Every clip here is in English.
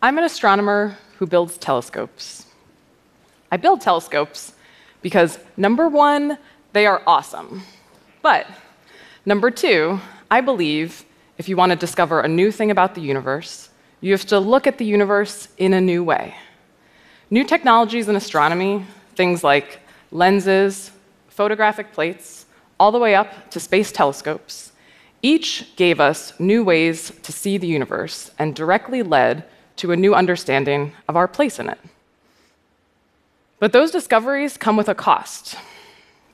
I'm an astronomer who builds telescopes. I build telescopes because number one, they are awesome. But number two, I believe if you want to discover a new thing about the universe, you have to look at the universe in a new way. New technologies in astronomy, things like lenses, photographic plates, all the way up to space telescopes, each gave us new ways to see the universe and directly led to a new understanding of our place in it. But those discoveries come with a cost.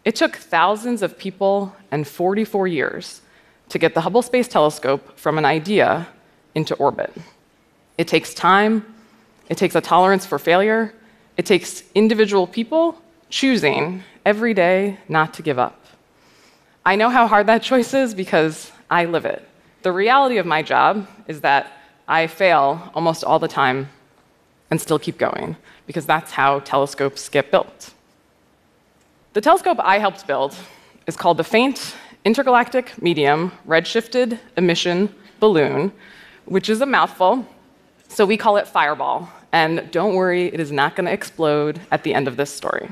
It took thousands of people and 44 years to get the Hubble Space Telescope from an idea into orbit. It takes time, it takes a tolerance for failure, it takes individual people choosing every day not to give up. I know how hard that choice is because I live it. The reality of my job is that I fail almost all the time and still keep going, because that's how telescopes get built. The telescope I helped build is called the Faint Intergalactic Medium Redshifted Emission Balloon, which is a mouthful, so we call it Fireball. And don't worry, it is not going to explode at the end of this story.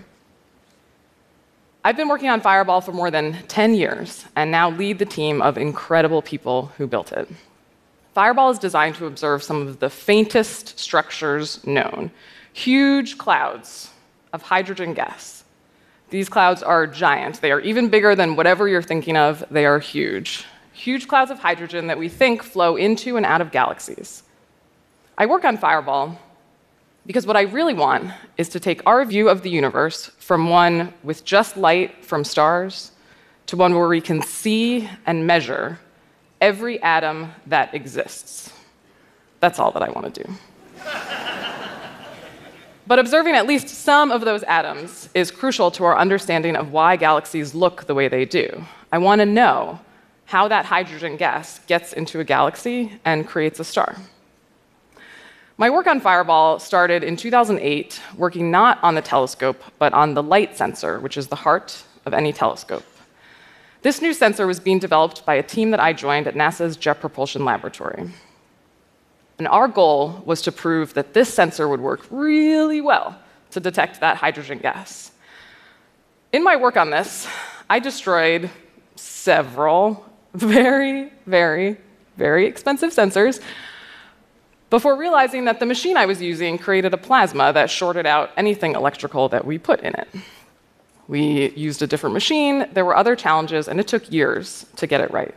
I've been working on Fireball for more than 10 years and now lead the team of incredible people who built it. Fireball is designed to observe some of the faintest structures known huge clouds of hydrogen gas. These clouds are giant. They are even bigger than whatever you're thinking of. They are huge. Huge clouds of hydrogen that we think flow into and out of galaxies. I work on Fireball because what I really want is to take our view of the universe from one with just light from stars to one where we can see and measure every atom that exists. That's all that I want to do. but observing at least some of those atoms is crucial to our understanding of why galaxies look the way they do. I want to know how that hydrogen gas gets into a galaxy and creates a star. My work on Fireball started in 2008, working not on the telescope, but on the light sensor, which is the heart of any telescope. This new sensor was being developed by a team that I joined at NASA's Jet Propulsion Laboratory. And our goal was to prove that this sensor would work really well to detect that hydrogen gas. In my work on this, I destroyed several very, very, very expensive sensors before realizing that the machine I was using created a plasma that shorted out anything electrical that we put in it. We used a different machine, there were other challenges, and it took years to get it right.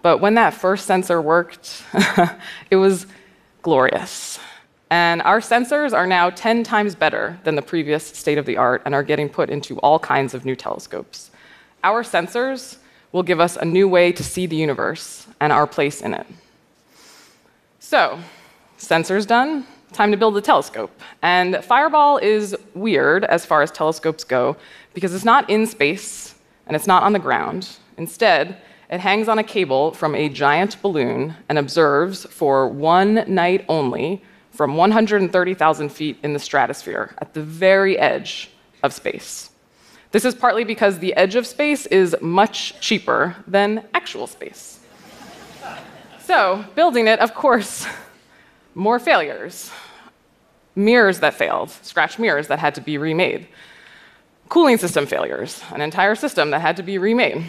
But when that first sensor worked, it was glorious. And our sensors are now 10 times better than the previous state of the art and are getting put into all kinds of new telescopes. Our sensors will give us a new way to see the universe and our place in it. So, Sensors done, time to build a telescope. And Fireball is weird as far as telescopes go because it's not in space and it's not on the ground. Instead, it hangs on a cable from a giant balloon and observes for one night only from 130,000 feet in the stratosphere at the very edge of space. This is partly because the edge of space is much cheaper than actual space. so, building it, of course, more failures, mirrors that failed, scratch mirrors that had to be remade, cooling system failures, an entire system that had to be remade,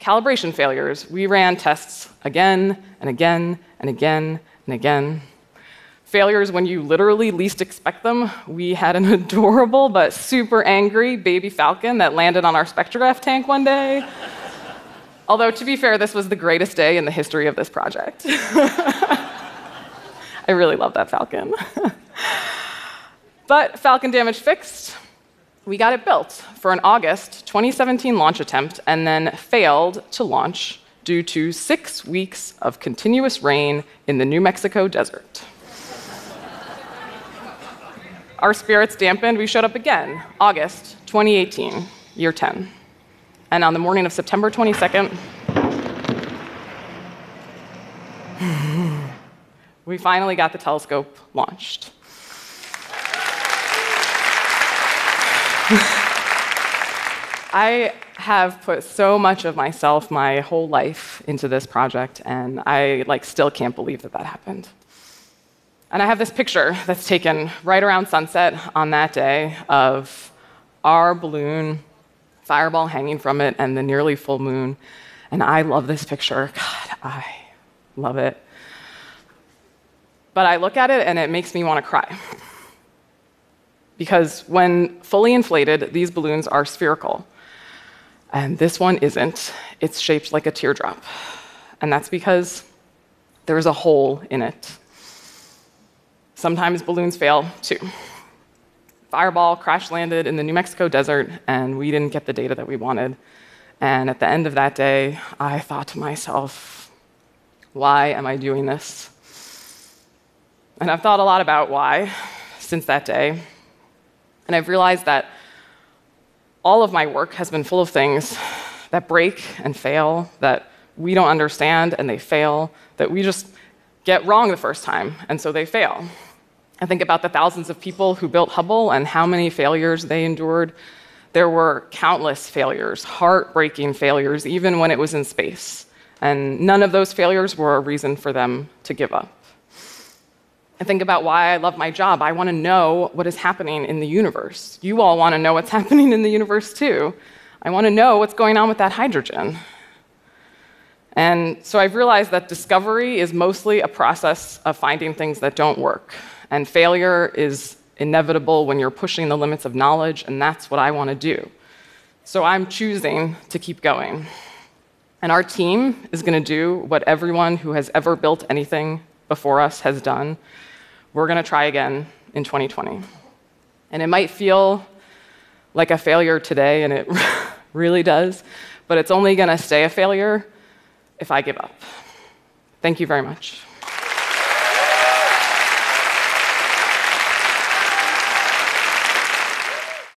calibration failures. We ran tests again and again and again and again. Failures when you literally least expect them. We had an adorable but super angry baby falcon that landed on our spectrograph tank one day. Although, to be fair, this was the greatest day in the history of this project. I really love that Falcon. but Falcon damage fixed, we got it built for an August 2017 launch attempt and then failed to launch due to six weeks of continuous rain in the New Mexico desert. Our spirits dampened, we showed up again, August 2018, year 10. And on the morning of September 22nd, we finally got the telescope launched. I have put so much of myself, my whole life into this project, and I like still can't believe that that happened. And I have this picture that's taken right around sunset on that day of our balloon, fireball hanging from it, and the nearly full moon. And I love this picture. God, I love it. But I look at it and it makes me want to cry. Because when fully inflated, these balloons are spherical. And this one isn't. It's shaped like a teardrop. And that's because there's a hole in it. Sometimes balloons fail too. Fireball crash landed in the New Mexico desert, and we didn't get the data that we wanted. And at the end of that day, I thought to myself, why am I doing this? And I've thought a lot about why since that day. And I've realized that all of my work has been full of things that break and fail, that we don't understand and they fail, that we just get wrong the first time, and so they fail. I think about the thousands of people who built Hubble and how many failures they endured. There were countless failures, heartbreaking failures, even when it was in space. And none of those failures were a reason for them to give up. I think about why I love my job. I want to know what is happening in the universe. You all want to know what's happening in the universe too. I want to know what's going on with that hydrogen. And so I've realized that discovery is mostly a process of finding things that don't work. And failure is inevitable when you're pushing the limits of knowledge, and that's what I want to do. So I'm choosing to keep going. And our team is going to do what everyone who has ever built anything before us has done. We're going to try again in 2020. And it might feel like a failure today, and it really does, but it's only going to stay a failure if I give up. Thank you very much.